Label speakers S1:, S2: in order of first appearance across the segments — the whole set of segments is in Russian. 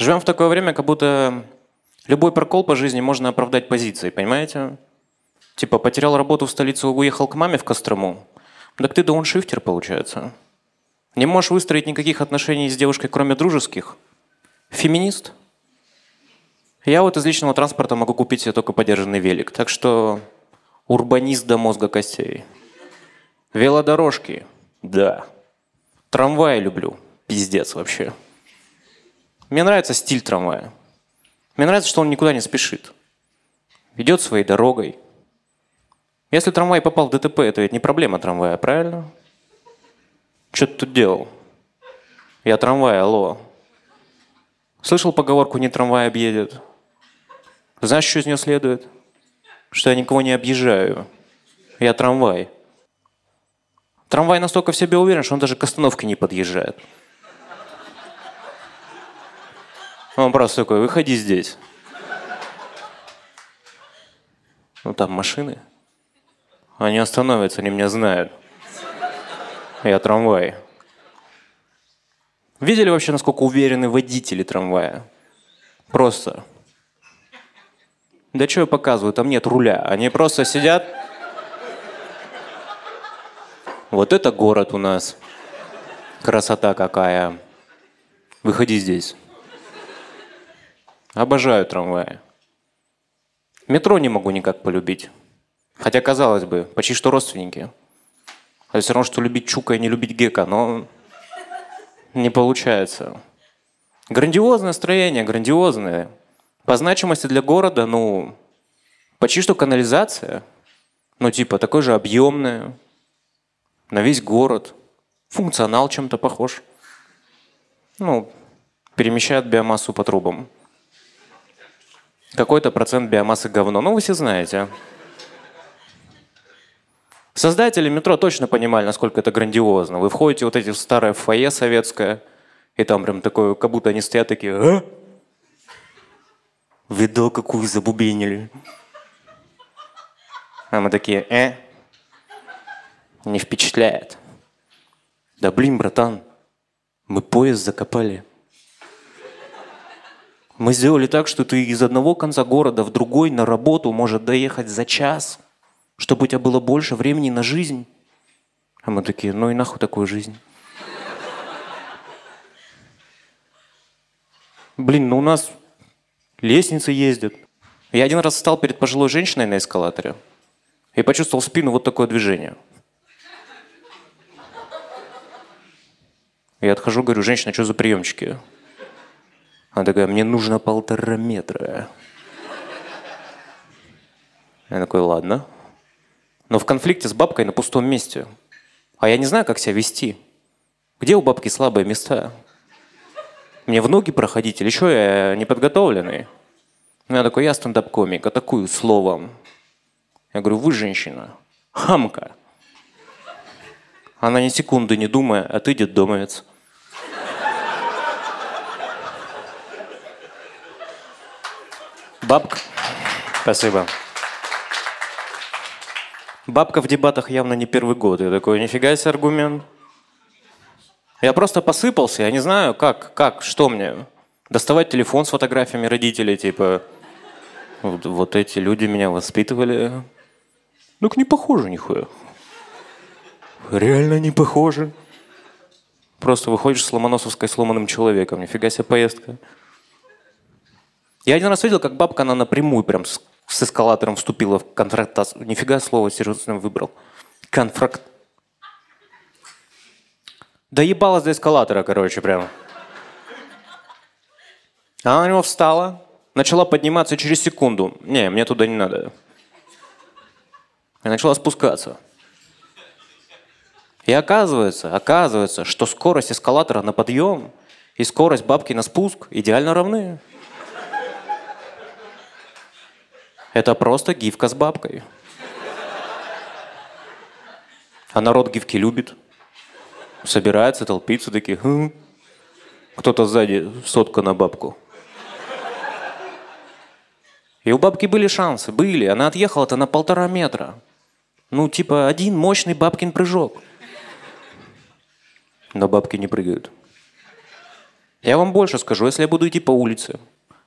S1: Живем в такое время, как будто любой прокол по жизни можно оправдать позицией, понимаете? Типа потерял работу в столице, уехал к маме в Кострому. Так ты дауншифтер, получается. Не можешь выстроить никаких отношений с девушкой, кроме дружеских. Феминист. Я вот из личного транспорта могу купить себе только подержанный велик. Так что урбанист до мозга костей. Велодорожки. Да. Трамваи люблю. Пиздец вообще. Мне нравится стиль трамвая. Мне нравится, что он никуда не спешит. Идет своей дорогой. Если трамвай попал в ДТП, это ведь не проблема трамвая, правильно? Что ты тут делал? Я трамвай, алло. Слышал поговорку «не трамвай объедет»? Знаешь, что из нее следует? Что я никого не объезжаю. Я трамвай. Трамвай настолько в себе уверен, что он даже к остановке не подъезжает. Он просто такой, выходи здесь. Ну там машины. Они остановятся, они меня знают. Я трамвай. Видели вообще, насколько уверены водители трамвая? Просто. Да что я показываю, там нет руля. Они просто сидят. Вот это город у нас. Красота какая. Выходи здесь. Обожаю трамваи. Метро не могу никак полюбить. Хотя, казалось бы, почти что родственники. Это все равно, что любить Чука и не любить Гека, но не получается. Грандиозное строение, грандиозное. По значимости для города, ну, почти что канализация. Ну, типа, такой же объемная. На весь город. Функционал чем-то похож. Ну, перемещает биомассу по трубам. Какой-то процент биомассы говно. Ну, вы все знаете. Создатели метро точно понимали, насколько это грандиозно. Вы входите вот эти в старое фойе советское, и там прям такое, как будто они стоят такие, а? Видал, какую забубенили. А мы такие, э? Не впечатляет. Да блин, братан, мы поезд закопали. Мы сделали так, что ты из одного конца города в другой на работу может доехать за час, чтобы у тебя было больше времени на жизнь. А мы такие, ну и нахуй такую жизнь. Блин, ну у нас лестницы ездят. Я один раз встал перед пожилой женщиной на эскалаторе и почувствовал в спину вот такое движение. Я отхожу, говорю, женщина, что за приемчики? Она такая, мне нужно полтора метра. Я такой, ладно. Но в конфликте с бабкой на пустом месте. А я не знаю, как себя вести. Где у бабки слабые места? Мне в ноги проходить или что, я неподготовленный? Я такой, я стендап-комик, атакую словом. Я говорю, вы женщина, хамка. Она ни секунды не думая, а ты Бабка. Спасибо. Бабка в дебатах явно не первый год. Я такой, нифига себе аргумент. Я просто посыпался, я не знаю, как, как, что мне. Доставать телефон с фотографиями родителей, типа, вот, вот эти люди меня воспитывали. Ну-ка не похоже нихуя. Реально не похоже. Просто выходишь с Ломоносовской сломанным человеком. Нифига себе поездка. Я один раз видел, как бабка, она напрямую прям с, с эскалатором вступила в конфронтацию. Нифига слово серьезно выбрал. Конфракт. Да ебалась до эскалатора, короче, прям. Она на него встала, начала подниматься через секунду. Не, мне туда не надо. И начала спускаться. И оказывается, оказывается, что скорость эскалатора на подъем и скорость бабки на спуск идеально равны. Это просто гифка с бабкой. А народ гифки любит. Собирается, толпится, такие, хм. кто-то сзади сотка на бабку. И у бабки были шансы, были. Она отъехала-то на полтора метра. Ну, типа, один мощный бабкин прыжок. Но бабки не прыгают. Я вам больше скажу, если я буду идти по улице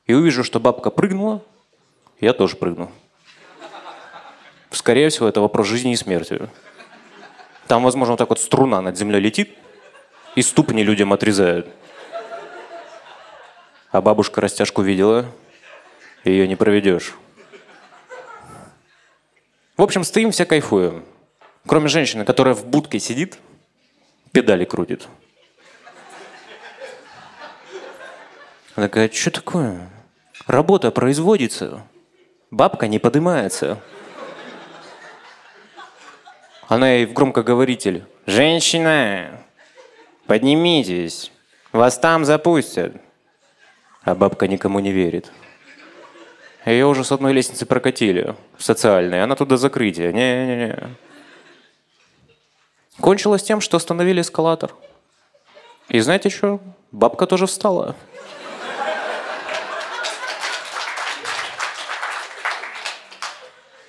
S1: и увижу, что бабка прыгнула, я тоже прыгну. Скорее всего, это вопрос жизни и смерти. Там, возможно, вот так вот струна над землей летит, и ступни людям отрезают. А бабушка растяжку видела, ее не проведешь. В общем, стоим, все кайфуем. Кроме женщины, которая в будке сидит, педали крутит. Она такая, что такое? Работа производится, бабка не поднимается. Она ей в громкоговоритель. «Женщина, поднимитесь, вас там запустят». А бабка никому не верит. Ее уже с одной лестницы прокатили, социальной, она туда закрытие. Не-не-не. Кончилось тем, что остановили эскалатор. И знаете что? Бабка тоже встала.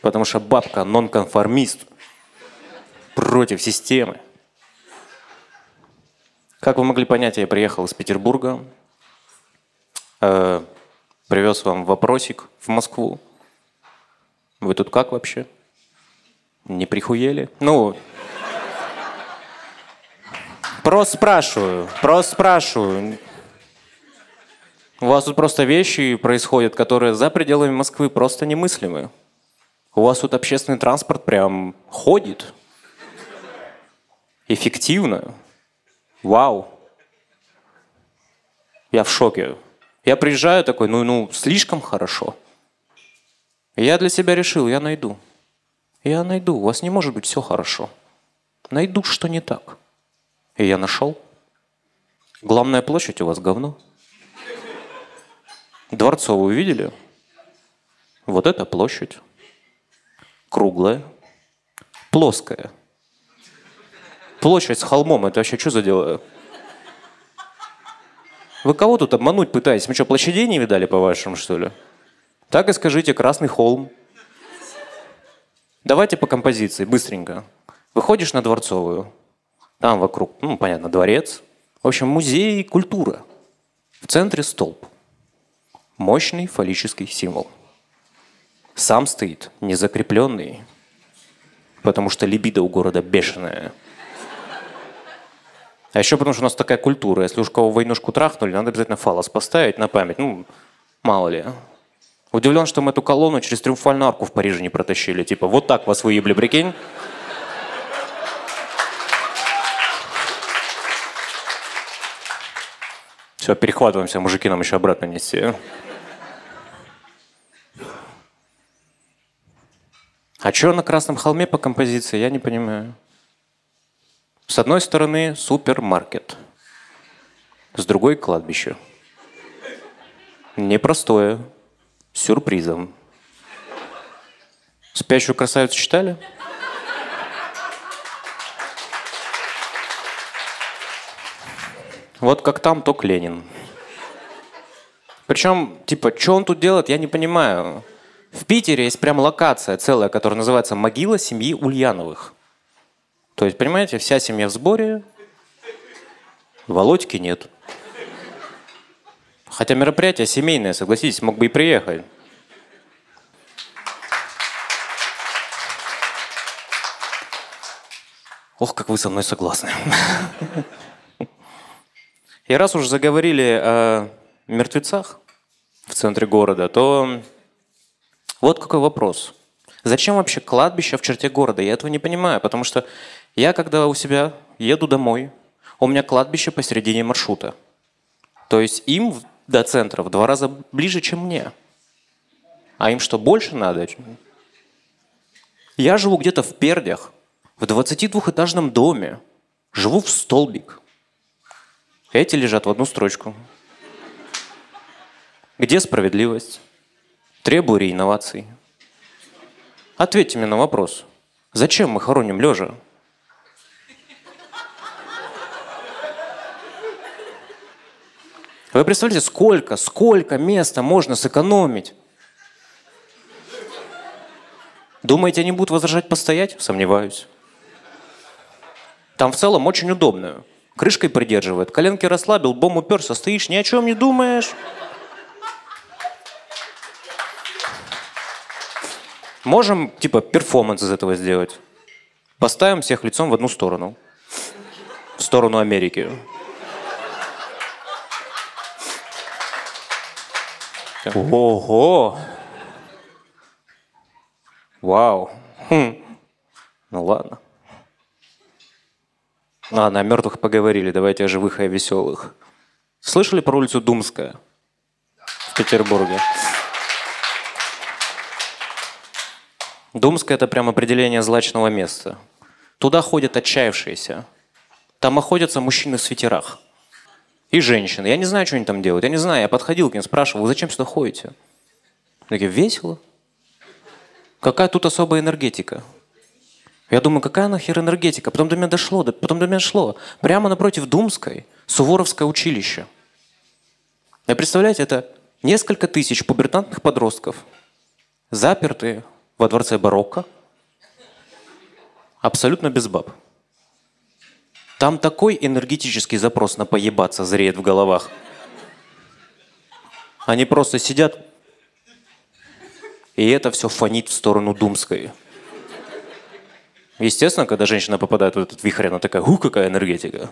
S1: Потому что бабка нонконформист против системы. Как вы могли понять, я приехал из Петербурга, э, привез вам вопросик в Москву. Вы тут как вообще? Не прихуели? Ну, просто спрашиваю, просто спрашиваю. У вас тут просто вещи происходят, которые за пределами Москвы просто немыслимы. У вас тут общественный транспорт прям ходит. Эффективно. Вау. Я в шоке. Я приезжаю такой, ну, ну, слишком хорошо. я для себя решил, я найду. Я найду. У вас не может быть все хорошо. Найду, что не так. И я нашел. Главная площадь у вас говно. Дворцовую видели? Вот это площадь круглая, плоская. Площадь с холмом, это вообще что за дело? Вы кого тут обмануть пытаетесь? Мы что, площадей не видали, по-вашему, что ли? Так и скажите, Красный холм. Давайте по композиции, быстренько. Выходишь на Дворцовую. Там вокруг, ну, понятно, дворец. В общем, музей культура. В центре столб. Мощный фаллический символ сам стоит незакрепленный, потому что либидо у города бешеная. А еще потому, что у нас такая культура. Если уж кого войнушку трахнули, надо обязательно фалос поставить на память. Ну, мало ли. Удивлен, что мы эту колонну через Триумфальную арку в Париже не протащили. Типа, вот так вас выебли, прикинь? Все, перехватываемся, мужики нам еще обратно нести. А что на Красном холме по композиции, я не понимаю. С одной стороны супермаркет, с другой кладбище. Непростое, с сюрпризом. «Спящую красавицу» читали? Вот как там, то Ленин. Причем, типа, что он тут делает, я не понимаю. В Питере есть прям локация целая, которая называется «Могила семьи Ульяновых». То есть, понимаете, вся семья в сборе, Володьки нет. Хотя мероприятие семейное, согласитесь, мог бы и приехать. Ох, как вы со мной согласны. И раз уж заговорили о мертвецах в центре города, то вот какой вопрос. Зачем вообще кладбище в черте города? Я этого не понимаю, потому что я, когда у себя еду домой, у меня кладбище посередине маршрута. То есть им до центра в два раза ближе, чем мне. А им что, больше надо? Я живу где-то в Пердях, в 22-этажном доме. Живу в столбик. Эти лежат в одну строчку. Где справедливость? Требую реинноваций. Ответьте мне на вопрос. Зачем мы хороним лежа? Вы представляете, сколько, сколько места можно сэкономить? Думаете, они будут возражать постоять? Сомневаюсь. Там в целом очень удобно. крышкой придерживает, коленки расслабил, бом уперся, стоишь, ни о чем не думаешь. Можем, типа, перформанс из этого сделать. Поставим всех лицом в одну сторону. В сторону Америки. Ого! Вау. Хм. Ну ладно. Ладно, о мертвых поговорили, давайте о живых и о веселых. Слышали про улицу Думская в Петербурге? Думская – это прям определение злачного места. Туда ходят отчаявшиеся. Там охотятся мужчины в свитерах. И женщины. Я не знаю, что они там делают. Я не знаю. Я подходил к ним, спрашивал, вы зачем сюда ходите? Такие, весело. Какая тут особая энергетика? Я думаю, какая нахер энергетика? Потом до меня дошло, потом до меня дошло. Прямо напротив Думской Суворовское училище. И представляете, это несколько тысяч пубертантных подростков, запертые во дворце барокко, абсолютно без баб. Там такой энергетический запрос на поебаться зреет в головах. Они просто сидят, и это все фонит в сторону Думской. Естественно, когда женщина попадает в этот вихрь, она такая, у, какая энергетика.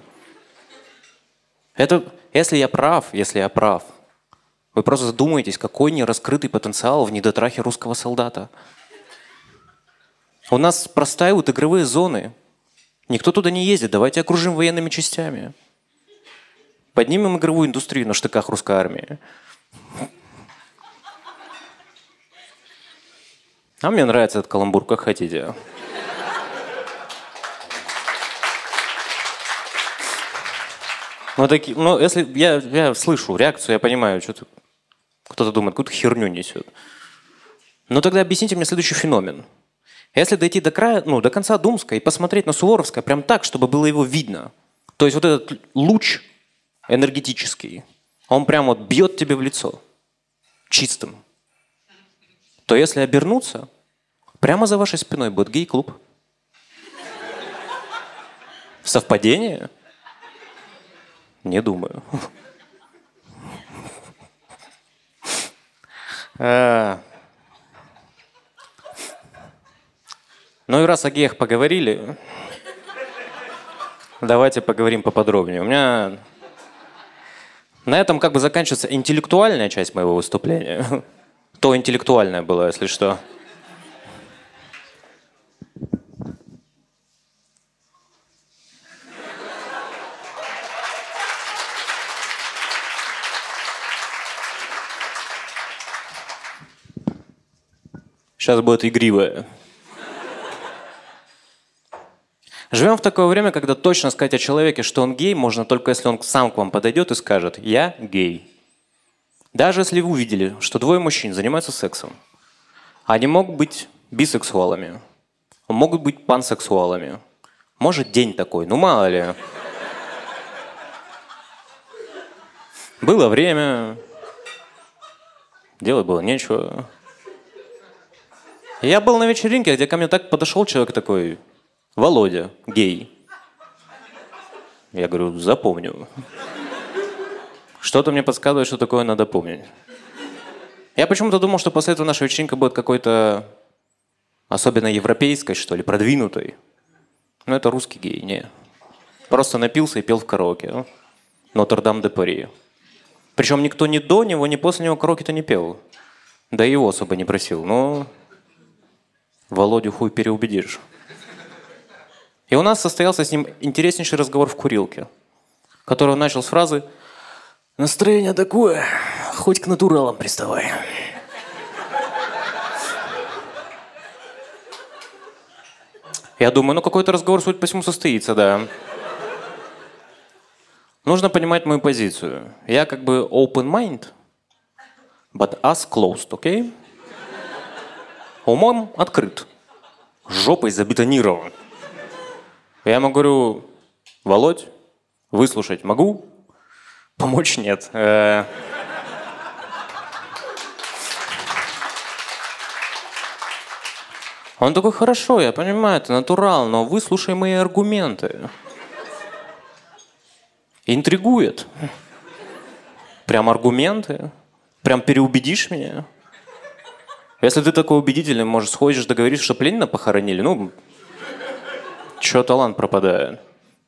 S1: Это, если я прав, если я прав, вы просто задумаетесь, какой нераскрытый потенциал в недотрахе русского солдата. У нас простаивают игровые зоны. Никто туда не ездит. Давайте окружим военными частями. Поднимем игровую индустрию на штыках русской армии. А мне нравится этот каламбур, как хотите. Ну, таки, ну если я, я слышу реакцию, я понимаю, что кто-то думает, какую-то херню несет. Но тогда объясните мне следующий феномен. Если дойти до края, ну, до конца Думска и посмотреть на Суворовское прям так, чтобы было его видно, то есть вот этот луч энергетический, он прям вот бьет тебе в лицо чистым, то если обернуться, прямо за вашей спиной будет гей-клуб. Совпадение? Не думаю. Ну и раз о геях поговорили, давайте поговорим поподробнее. У меня на этом как бы заканчивается интеллектуальная часть моего выступления. То интеллектуальное было, если что. Сейчас будет игривое. Живем в такое время, когда точно сказать о человеке, что он гей, можно только если он сам к вам подойдет и скажет «я гей». Даже если вы увидели, что двое мужчин занимаются сексом, они могут быть бисексуалами, могут быть пансексуалами. Может, день такой, ну мало ли. Было время, делать было нечего. Я был на вечеринке, где ко мне так подошел человек такой, Володя, гей. Я говорю, запомню. Что-то мне подсказывает, что такое надо помнить. Я почему-то думал, что после этого наша вечеринка будет какой-то особенно европейской, что ли, продвинутой. Но это русский гей, не. Просто напился и пел в караоке. Нотр-Дам де Пари. Причем никто ни до него, ни после него караоке-то не пел. Да и его особо не просил. Но Володю хуй переубедишь. И у нас состоялся с ним интереснейший разговор в курилке, который он начал с фразы «Настроение такое, хоть к натуралам приставай». Я думаю, ну какой-то разговор, суть по всему, состоится, да. Нужно понимать мою позицию. Я как бы open mind, but as closed, окей? Okay? Умом открыт, жопой забетонирован. Я ему говорю, Володь, выслушать могу? Помочь нет. Э. Он такой, хорошо, я понимаю, это натурал, но выслушай мои аргументы. Интригует. Прям аргументы. Прям переубедишь меня. Если ты такой убедительный, может, сходишь, договоришься, что Ленина похоронили, ну, чё талант пропадает.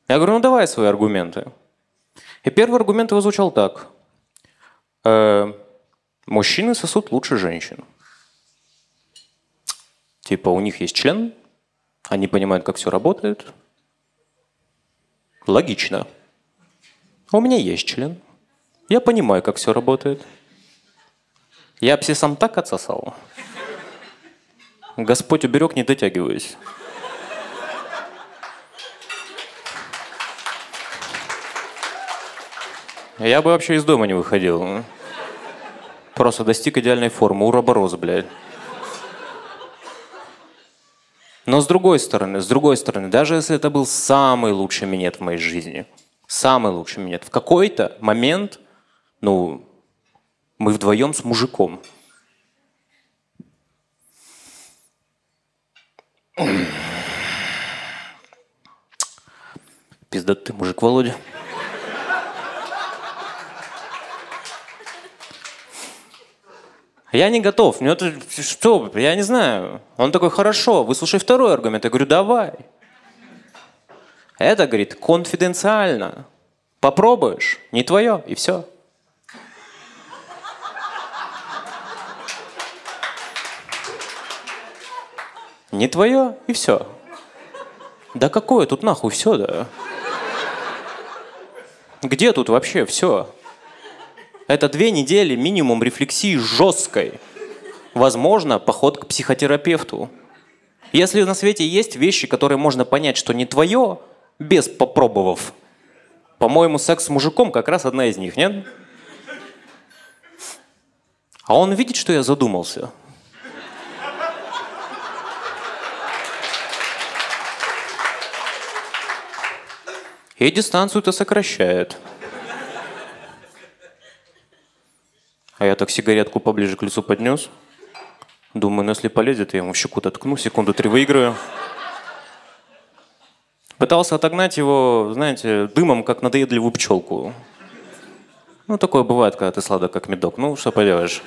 S1: Я говорю, ну давай свои аргументы. И первый аргумент его звучал так. Э, мужчины сосут лучше женщин. Типа у них есть член, они понимают, как все работает. Логично. У меня есть член. Я понимаю, как все работает. Я сам так отсосал. Господь уберег, не дотягиваюсь. Я бы вообще из дома не выходил. Просто достиг идеальной формы. Уроборос, блядь. Но с другой стороны, с другой стороны, даже если это был самый лучший минет в моей жизни, самый лучший минет, в какой-то момент, ну, мы вдвоем с мужиком. Пиздат ты, мужик Володя. Я не готов. Мне это что? Я не знаю. Он такой, хорошо, выслушай второй аргумент. Я говорю, давай. Это, говорит, конфиденциально. Попробуешь, не твое, и все. Не твое, и все. Да какое тут нахуй все, да? Где тут вообще все? Это две недели минимум рефлексии жесткой. Возможно, поход к психотерапевту. Если на свете есть вещи, которые можно понять, что не твое, без попробовав, по-моему, секс с мужиком как раз одна из них, нет? А он видит, что я задумался. И дистанцию-то сокращает. А я так сигаретку поближе к лицу поднес. Думаю, ну если полезет, я ему в щеку-то ткну, секунду три выиграю. Пытался отогнать его, знаете, дымом, как надоедливую пчелку. Ну, такое бывает, когда ты сладок, как медок. Ну, что поделаешь.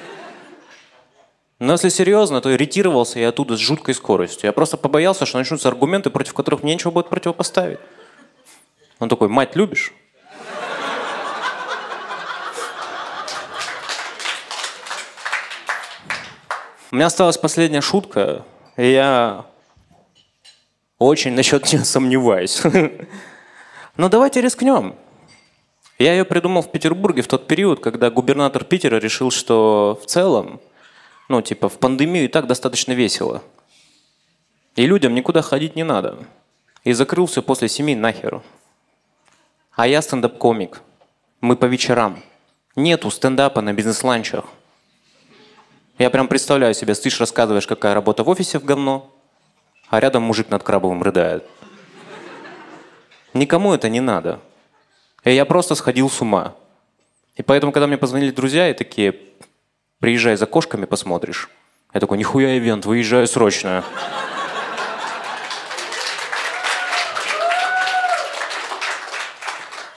S1: Но если серьезно, то иритировался я оттуда с жуткой скоростью. Я просто побоялся, что начнутся аргументы, против которых мне нечего будет противопоставить. Он такой, мать любишь? У меня осталась последняя шутка, и я очень насчет нее сомневаюсь. Но давайте рискнем. Я ее придумал в Петербурге в тот период, когда губернатор Питера решил, что в целом, ну, типа, в пандемию и так достаточно весело. И людям никуда ходить не надо. И закрыл все после семи нахер. А я стендап-комик. Мы по вечерам. Нету стендапа на бизнес-ланчах. Я прям представляю себе, ты рассказываешь, какая работа в офисе в говно, а рядом мужик над крабовым рыдает. Никому это не надо. И я просто сходил с ума. И поэтому, когда мне позвонили друзья и такие, приезжай за кошками, посмотришь. Я такой, нихуя ивент, выезжаю срочно.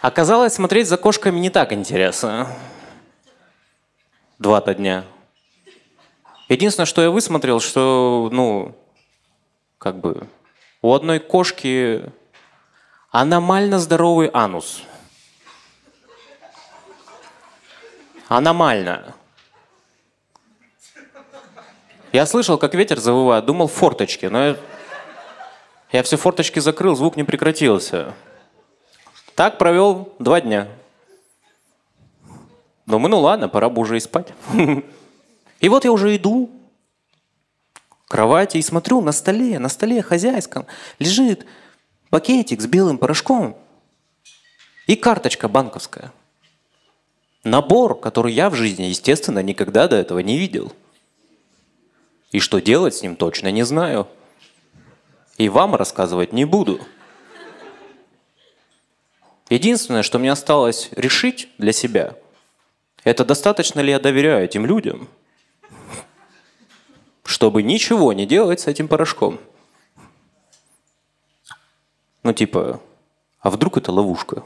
S1: Оказалось, смотреть за кошками не так интересно. Два-то дня. Единственное, что я высмотрел, что, ну, как бы, у одной кошки аномально здоровый анус. Аномально. Я слышал, как ветер завывает, думал форточки, но я, я все форточки закрыл, звук не прекратился. Так провел два дня. Думаю, ну ладно, пора бы уже и спать. И вот я уже иду к кровати и смотрю на столе, на столе хозяйском лежит пакетик с белым порошком и карточка банковская. Набор, который я в жизни, естественно, никогда до этого не видел. И что делать с ним точно не знаю. И вам рассказывать не буду. Единственное, что мне осталось решить для себя, это достаточно ли я доверяю этим людям – чтобы ничего не делать с этим порошком. Ну, типа, а вдруг это ловушка?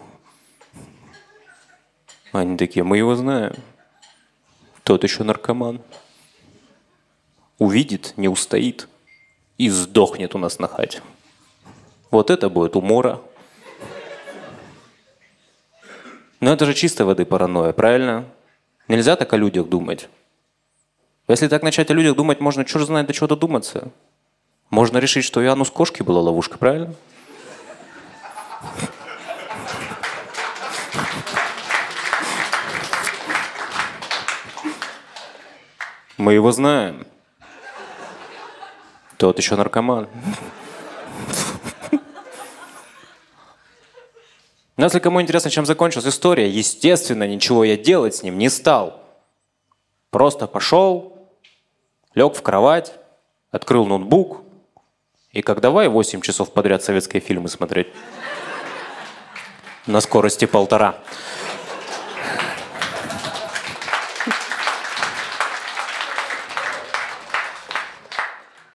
S1: Они такие, мы его знаем. Тот еще наркоман. Увидит, не устоит и сдохнет у нас на хате. Вот это будет умора. Но это же чистой воды паранойя, правильно? Нельзя так о людях думать. Если так начать о людях думать, можно черт знает до чего додуматься. Можно решить, что и Анус кошки была ловушка, правильно? Мы его знаем. Тот еще наркоман. Но если кому интересно, чем закончилась история, естественно, ничего я делать с ним не стал. Просто пошел, лег в кровать, открыл ноутбук, и как давай 8 часов подряд советские фильмы смотреть. На скорости полтора.